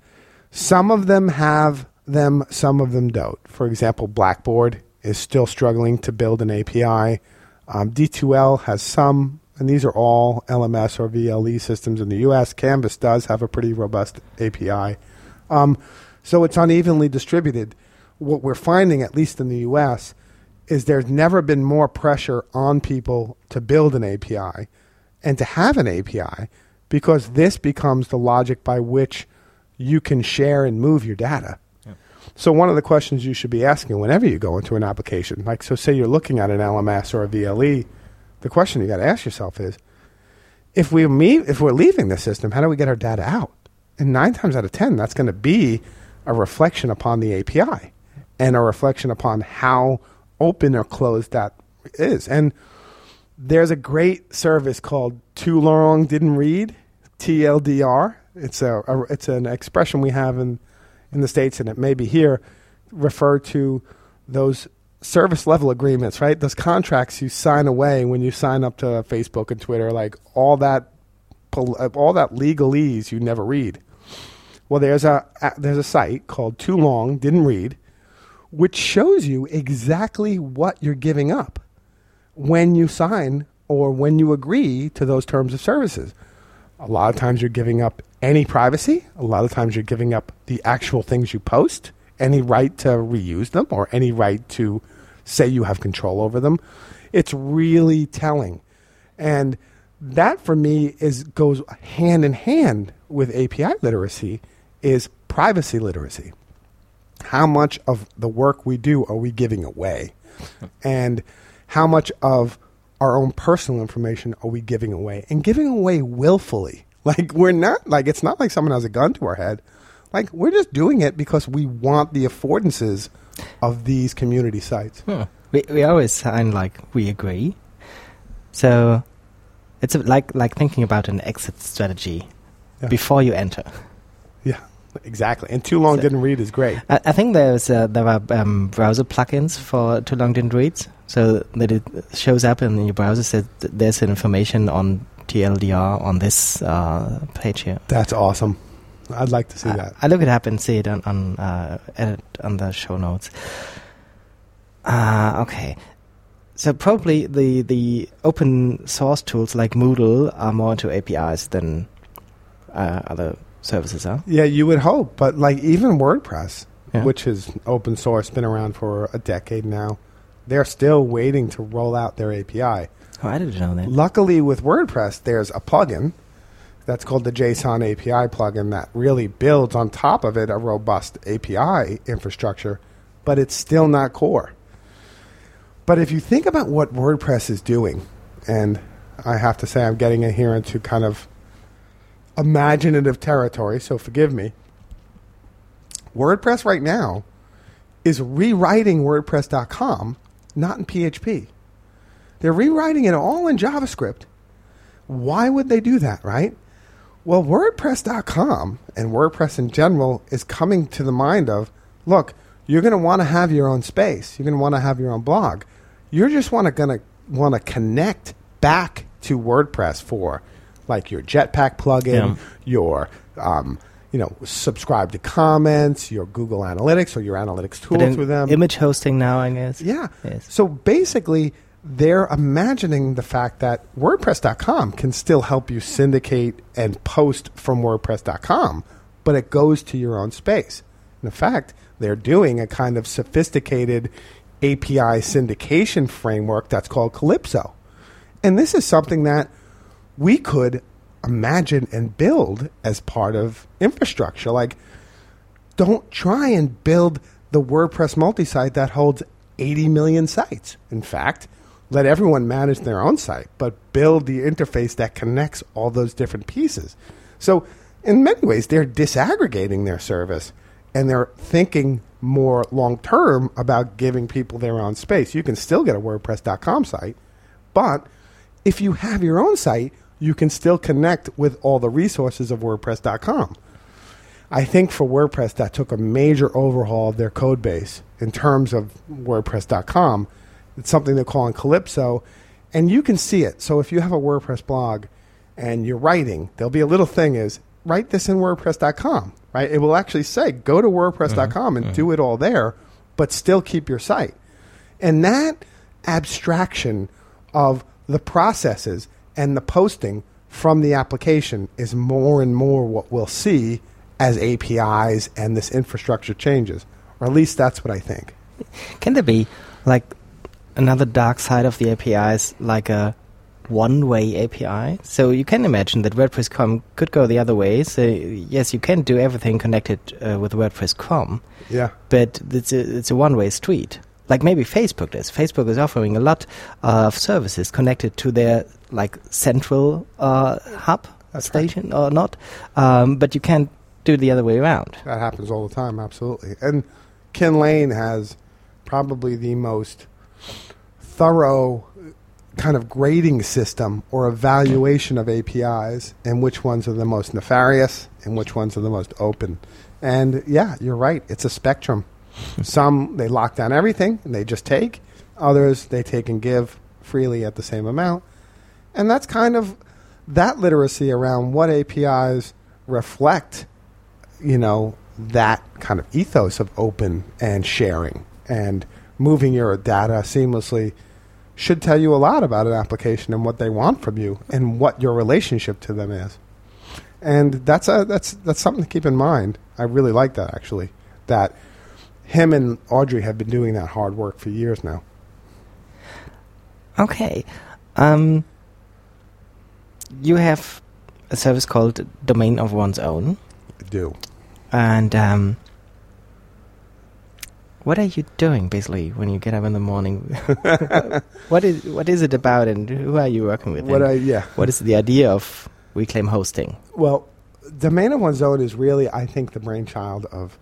Some of them have them, some of them don't. For example, Blackboard is still struggling to build an API. Um, D2L has some, and these are all LMS or VLE systems in the US. Canvas does have a pretty robust API. Um, so it's unevenly distributed. What we're finding, at least in the US, is there's never been more pressure on people to build an API and to have an API because this becomes the logic by which you can share and move your data. So one of the questions you should be asking whenever you go into an application, like so say you're looking at an LMS or a VLE, the question you got to ask yourself is if we if we're leaving the system, how do we get our data out? And 9 times out of 10 that's going to be a reflection upon the API and a reflection upon how open or closed that is. And there's a great service called Too Long Didn't Read, TLDR. It's a, a it's an expression we have in in the states, and it may be here, refer to those service level agreements, right? Those contracts you sign away when you sign up to Facebook and Twitter, like all that, all that legalese you never read. Well, there's a, there's a site called Too Long Didn't Read, which shows you exactly what you're giving up when you sign or when you agree to those terms of services. A lot of times you're giving up any privacy. A lot of times you're giving up the actual things you post, any right to reuse them, or any right to say you have control over them. It's really telling. And that for me is goes hand in hand with API literacy is privacy literacy. How much of the work we do are we giving away? and how much of our own personal information are we giving away? And giving away willfully. Like we're not like it's not like someone has a gun to our head. Like we're just doing it because we want the affordances of these community sites. Hmm. We we always sign like we agree. So it's a, like like thinking about an exit strategy yeah. before you enter. Yeah, exactly. And too long so didn't read is great. I, I think there's uh, there are um, browser plugins for too long didn't read, so that it shows up in your browser says there's information on TLDR on this uh, page here. That's awesome. I'd like to see that. I look it up and see it on on, uh, edit on the show notes. Uh, okay. So probably the the open source tools like Moodle are more into APIs than uh, other services are. Yeah, you would hope, but like even WordPress, yeah. which is open source, been around for a decade now, they're still waiting to roll out their API. Oh, I didn't know that. Luckily, with WordPress, there's a plugin that's called the JSON API plugin that really builds on top of it a robust API infrastructure, but it's still not core. But if you think about what WordPress is doing, and I have to say I'm getting here into kind of imaginative territory, so forgive me. WordPress right now is rewriting WordPress.com, not in PHP. They're rewriting it all in JavaScript. Why would they do that, right? Well, WordPress.com and WordPress in general is coming to the mind of look, you're going to want to have your own space. You're going to want to have your own blog. You're just want to going to want to connect back to WordPress for like your Jetpack plugin, yeah. your um, you know, subscribe to comments, your Google Analytics or your analytics tool through them. Image hosting now, I guess. Yeah. Yes. So basically, they're imagining the fact that WordPress.com can still help you syndicate and post from WordPress.com, but it goes to your own space. In fact, they're doing a kind of sophisticated API syndication framework that's called Calypso. And this is something that we could imagine and build as part of infrastructure. Like, don't try and build the WordPress multi site that holds 80 million sites. In fact, let everyone manage their own site, but build the interface that connects all those different pieces. So, in many ways, they're disaggregating their service and they're thinking more long term about giving people their own space. You can still get a WordPress.com site, but if you have your own site, you can still connect with all the resources of WordPress.com. I think for WordPress, that took a major overhaul of their code base in terms of WordPress.com. It's something they're calling Calypso, and you can see it. So if you have a WordPress blog and you're writing, there'll be a little thing is write this in WordPress.com, right? It will actually say go to WordPress.com uh-huh, and uh-huh. do it all there, but still keep your site. And that abstraction of the processes and the posting from the application is more and more what we'll see as APIs and this infrastructure changes. Or at least that's what I think. Can there be like another dark side of the API is like a one-way API? So you can imagine that WordPress com could go the other way. So yes, you can do everything connected uh, with WordPress com, Yeah. but it's a, it's a one-way street. Like maybe Facebook does. Facebook is offering a lot of services connected to their like central uh, hub That's right. station or not, um, but you can't do the other way around. That happens all the time, absolutely. And Kin Lane has probably the most thorough kind of grading system or evaluation of APIs and which ones are the most nefarious and which ones are the most open. And yeah, you're right. It's a spectrum. Some they lock down everything and they just take. Others they take and give freely at the same amount. And that's kind of that literacy around what APIs reflect you know that kind of ethos of open and sharing and moving your data seamlessly should tell you a lot about an application and what they want from you and what your relationship to them is. And that's a that's that's something to keep in mind. I really like that actually. That him and Audrey have been doing that hard work for years now. Okay. Um, you have a service called Domain of One's Own. I do. And um, what are you doing basically when you get up in the morning? what is what is it about, and who are you working with? What I yeah. what is the idea of Reclaim Hosting? Well, the domain of one's own is really, I think, the brainchild of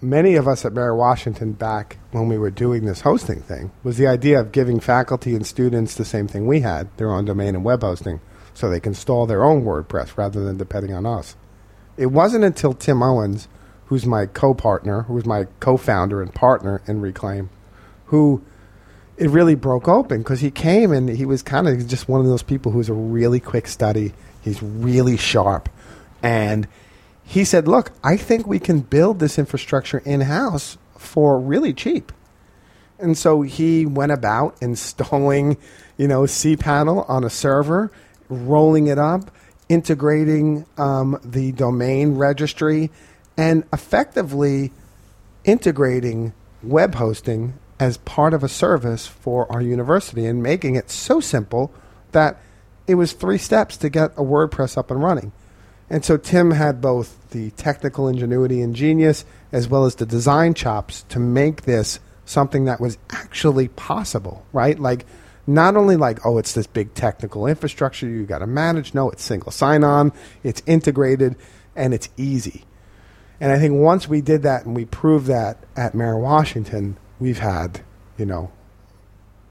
many of us at Mary Washington back when we were doing this hosting thing. Was the idea of giving faculty and students the same thing we had, their own domain and web hosting, so they can install their own WordPress rather than depending on us. It wasn't until Tim Owens, who's my co-partner, who's my co-founder and partner in Reclaim, who it really broke open because he came and he was kind of just one of those people who's a really quick study. He's really sharp. And he said, Look, I think we can build this infrastructure in house for really cheap. And so he went about installing, you know, cPanel on a server, rolling it up, integrating um, the domain registry, and effectively integrating web hosting as part of a service for our university and making it so simple that it was three steps to get a WordPress up and running. And so Tim had both the technical ingenuity and genius as well as the design chops to make this something that was actually possible, right? Like not only like oh it's this big technical infrastructure you got to manage, no, it's single sign-on, it's integrated and it's easy. And I think once we did that and we proved that at Mary Washington, we've had, you know,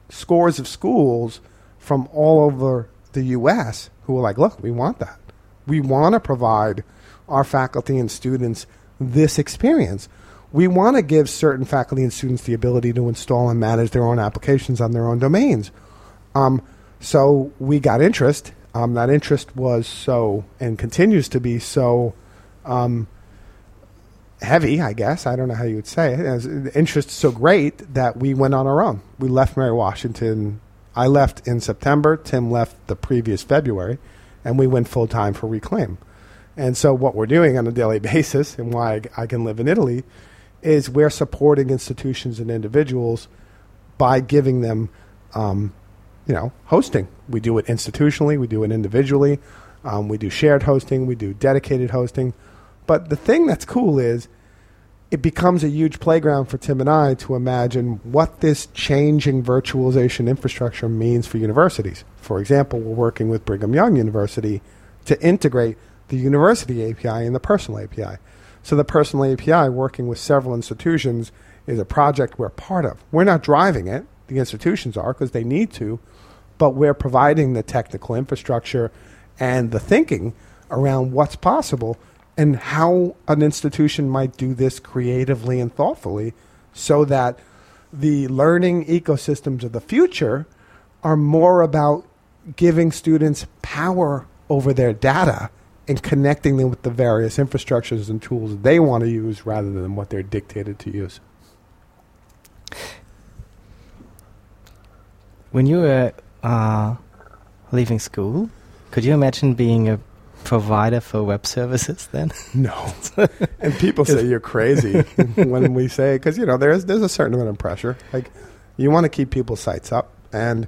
scores of schools from all over the U.S. who are like, look, we want that. We want to provide our faculty and students this experience. We want to give certain faculty and students the ability to install and manage their own applications on their own domains. Um, so we got interest. Um, that interest was so and continues to be so um, heavy, I guess. I don't know how you would say it. The interest so great that we went on our own. We left Mary Washington. I left in September. Tim left the previous February, and we went full time for Reclaim. And so, what we're doing on a daily basis, and why I, I can live in Italy, is we're supporting institutions and individuals by giving them, um, you know, hosting. We do it institutionally, we do it individually, um, we do shared hosting, we do dedicated hosting. But the thing that's cool is it becomes a huge playground for Tim and I to imagine what this changing virtualization infrastructure means for universities. For example, we're working with Brigham Young University to integrate the university API and the personal API. So the personal API, working with several institutions, is a project we're part of. We're not driving it; the institutions are because they need to, but we're providing the technical infrastructure and the thinking around what's possible and how an institution might do this creatively and thoughtfully so that the learning ecosystems of the future are more about giving students power over their data and connecting them with the various infrastructures and tools they want to use rather than what they're dictated to use. When you were uh, leaving school, could you imagine being a provider for web services then? No. and people say you're crazy when we say because you know there's there's a certain amount of pressure. Like you want to keep people's sites up, and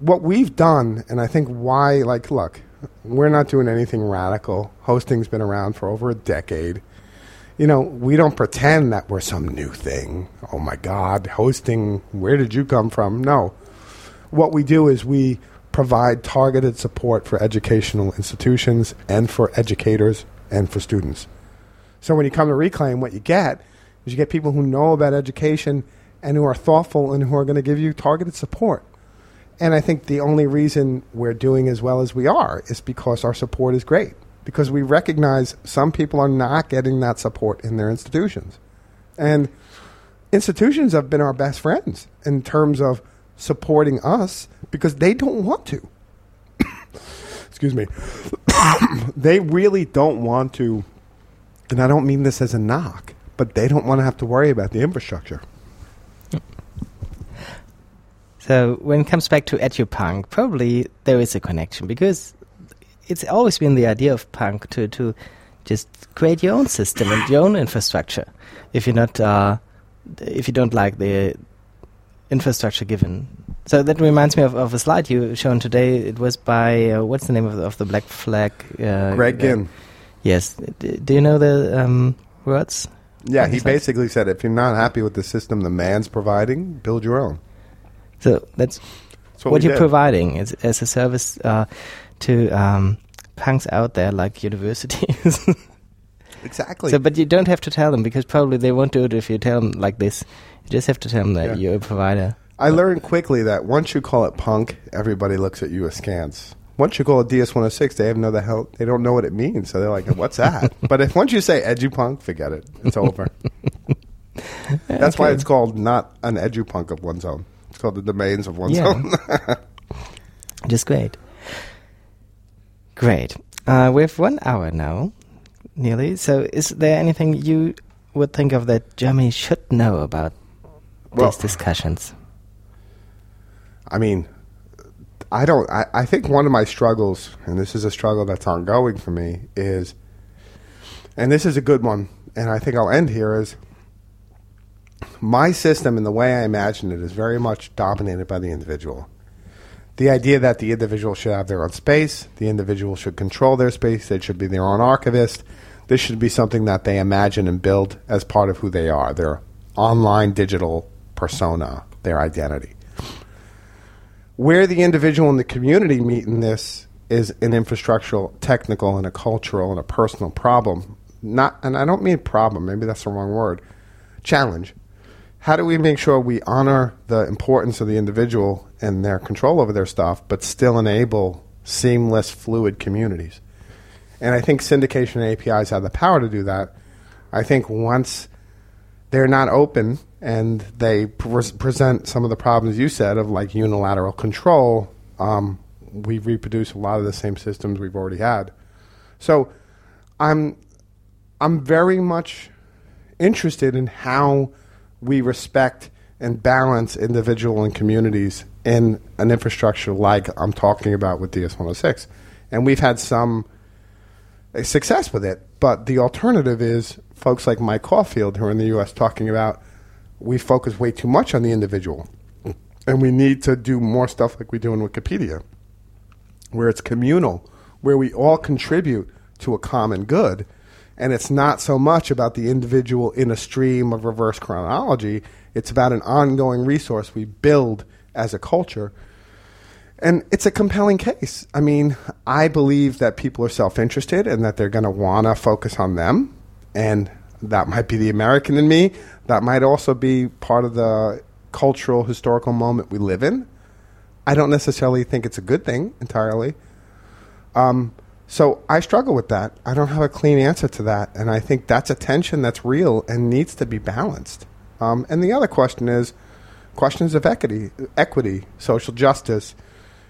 what we've done, and I think why, like, look, we're not doing anything radical. Hosting's been around for over a decade. You know, we don't pretend that we're some new thing. Oh my God, hosting, where did you come from? No. What we do is we provide targeted support for educational institutions and for educators and for students. So when you come to Reclaim, what you get is you get people who know about education and who are thoughtful and who are going to give you targeted support. And I think the only reason we're doing as well as we are is because our support is great. Because we recognize some people are not getting that support in their institutions. And institutions have been our best friends in terms of supporting us because they don't want to. Excuse me. they really don't want to, and I don't mean this as a knock, but they don't want to have to worry about the infrastructure. So when it comes back to edupunk, probably there is a connection because it's always been the idea of punk to to just create your own system and your own infrastructure. If you're not, uh, if you don't like the infrastructure given. So that reminds me of, of a slide you shown today. It was by uh, what's the name of the, of the Black Flag? Uh, Greg Ginn. yes. D do you know the um, words? Yeah, he basically said if you're not happy with the system the man's providing, build your own. So that's, that's what, what you're did. providing as, as a service uh, to um, punks out there like universities. exactly. So, but you don't have to tell them because probably they won't do it if you tell them like this. You just have to tell them that yeah. you're a provider. I learned quickly that once you call it punk, everybody looks at you askance. Once you call it DS106, they have no the hell they don't know what it means, so they're like, "What's that?" but if once you say edupunk, forget it. It's over. That's okay. why it's called not an edupunk of one's own. It's called the domains of one's yeah. own. Just great. Great. Uh, we have one hour now, nearly. So, is there anything you would think of that Germany should know about well, these discussions? I mean, I don't. I, I think one of my struggles, and this is a struggle that's ongoing for me, is, and this is a good one, and I think I'll end here is my system and the way I imagine it is very much dominated by the individual. The idea that the individual should have their own space, the individual should control their space, they should be their own archivist. This should be something that they imagine and build as part of who they are, their online digital persona, their identity. Where the individual and the community meet in this is an infrastructural, technical, and a cultural and a personal problem. Not, and I don't mean problem. Maybe that's the wrong word. Challenge how do we make sure we honor the importance of the individual and their control over their stuff, but still enable seamless, fluid communities? And I think syndication and APIs have the power to do that. I think once they're not open and they pre- present some of the problems you said of like unilateral control, um, we reproduce a lot of the same systems we've already had. So I'm I'm very much interested in how we respect and balance individual and communities in an infrastructure like I'm talking about with DS106. And we've had some success with it. But the alternative is folks like Mike Caulfield, who are in the U.S., talking about we focus way too much on the individual. And we need to do more stuff like we do in Wikipedia, where it's communal, where we all contribute to a common good and it's not so much about the individual in a stream of reverse chronology. It's about an ongoing resource we build as a culture. And it's a compelling case. I mean, I believe that people are self interested and that they're going to want to focus on them. And that might be the American in me. That might also be part of the cultural, historical moment we live in. I don't necessarily think it's a good thing entirely. Um, so I struggle with that. I don't have a clean answer to that, and I think that's a tension that's real and needs to be balanced. Um, and the other question is questions of equity, equity, social justice.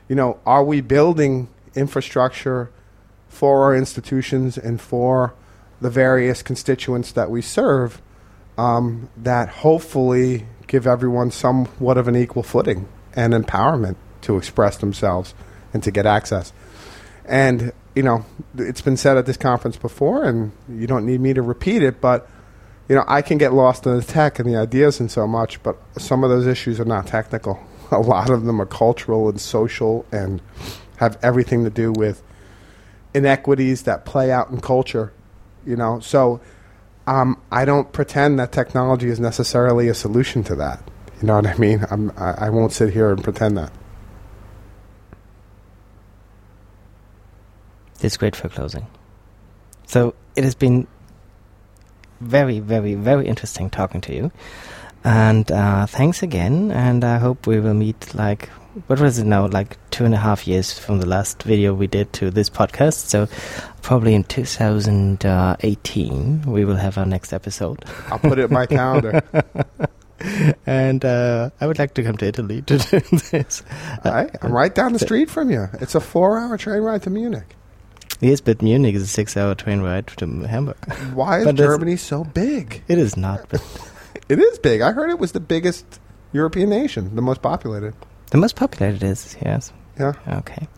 You know, are we building infrastructure for our institutions and for the various constituents that we serve um, that hopefully give everyone somewhat of an equal footing and empowerment to express themselves and to get access. And, you know, it's been said at this conference before, and you don't need me to repeat it, but, you know, I can get lost in the tech and the ideas and so much, but some of those issues are not technical. A lot of them are cultural and social and have everything to do with inequities that play out in culture, you know. So um, I don't pretend that technology is necessarily a solution to that. You know what I mean? I'm, I, I won't sit here and pretend that. It's great for closing. So it has been very, very, very interesting talking to you. And uh, thanks again. And I hope we will meet like, what was it now, like two and a half years from the last video we did to this podcast. So probably in 2018, we will have our next episode. I'll put it in my calendar. and uh, I would like to come to Italy to do this. I, I'm right down the street from you. It's a four hour train ride to Munich. Yes, but Munich is a six-hour train ride to Hamburg. Why is But Germany so big? It is not, It is big. I heard it was the biggest European nation, the most populated. the most populated is yes. Yeah. Okay.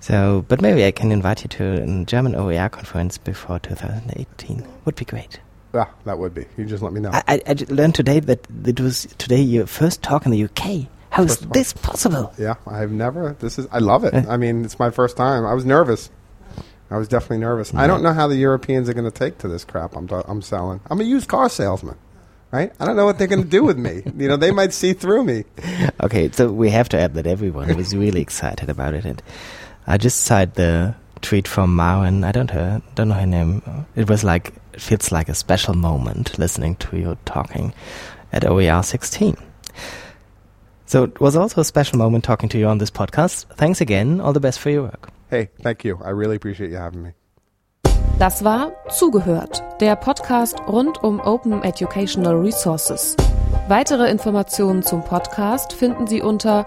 So, but maybe I can invite you to a German OER conference before 2018. Would be great. Yeah, that would be. You just let me know. I, I, I learned today that it was today your first talk in the UK. How is First one. this possible? yeah, I've never. This is. I love it. I mean, it's my first time. I was nervous. I was definitely nervous. I don't know how the Europeans are going to take to this crap I'm, I'm selling. I'm a used car salesman, right? I don't know what they're going to do with me. You know, they might see through me. Okay, so we have to add that everyone was really excited about it. And I just cited the tweet from Maren. I don't know, don't know her name. It was like it feels like a special moment listening to you talking at OER 16. So it was also a special moment talking to you on this podcast. Thanks again. All the best for your work. Hey, thank you. I really appreciate you having me. Das war Zugehört, der Podcast rund um Open Educational Resources. Weitere Informationen zum Podcast finden Sie unter